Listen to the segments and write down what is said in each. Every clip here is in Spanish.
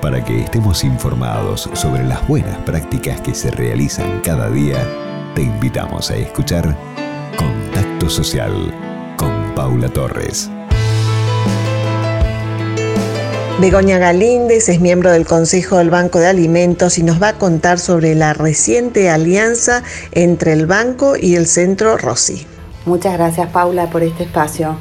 Para que estemos informados sobre las buenas prácticas que se realizan cada día, te invitamos a escuchar Contacto Social con Paula Torres. Begoña Galíndez es miembro del Consejo del Banco de Alimentos y nos va a contar sobre la reciente alianza entre el banco y el Centro Rossi. Muchas gracias Paula por este espacio.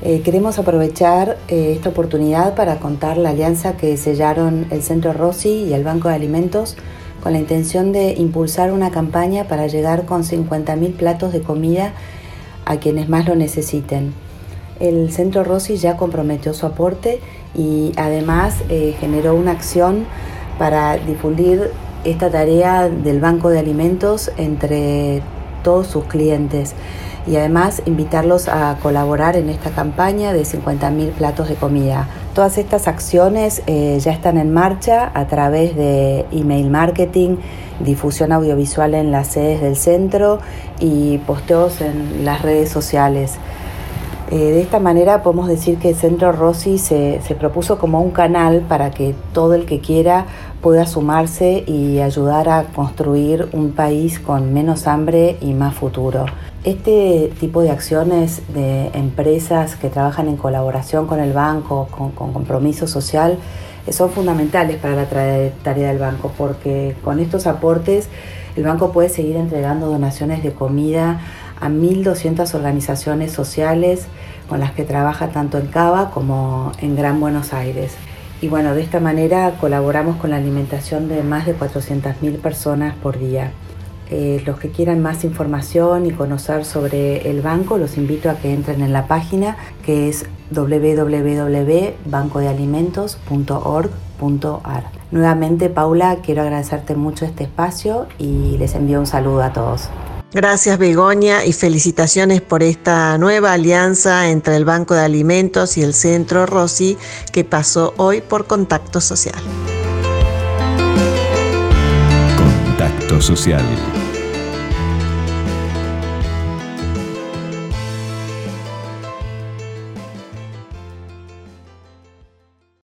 Eh, queremos aprovechar eh, esta oportunidad para contar la alianza que sellaron el Centro Rossi y el Banco de Alimentos con la intención de impulsar una campaña para llegar con 50.000 platos de comida a quienes más lo necesiten. El Centro Rossi ya comprometió su aporte y además eh, generó una acción para difundir esta tarea del Banco de Alimentos entre todos sus clientes y además invitarlos a colaborar en esta campaña de 50.000 platos de comida. Todas estas acciones eh, ya están en marcha a través de email marketing, difusión audiovisual en las sedes del centro y posteos en las redes sociales. Eh, de esta manera podemos decir que el Centro Rossi se, propuso como un canal para que todo el que quiera pueda sumarse y ayudar a construir un país con menos hambre y más futuro. Este tipo de acciones de empresas que trabajan en colaboración con el banco, con, con compromiso social, eh, son fundamentales para la tarea del banco porque con estos aportes el banco puede seguir entregando donaciones de comida a 1.200 organizaciones sociales con las que trabaja tanto en Cava como en Gran Buenos Aires. Y bueno, de esta manera colaboramos con la alimentación de más de 400.000 personas por día. Eh, los que quieran más información y conocer sobre el banco, los invito a que entren en la página que es www.bancodealimentos.org.ar. Nuevamente, Paula, quiero agradecerte mucho este espacio y les envío un saludo a todos. Gracias Begoña y felicitaciones por esta nueva alianza entre el Banco de Alimentos y el Centro Rossi que pasó hoy por Contacto Social. Contacto Social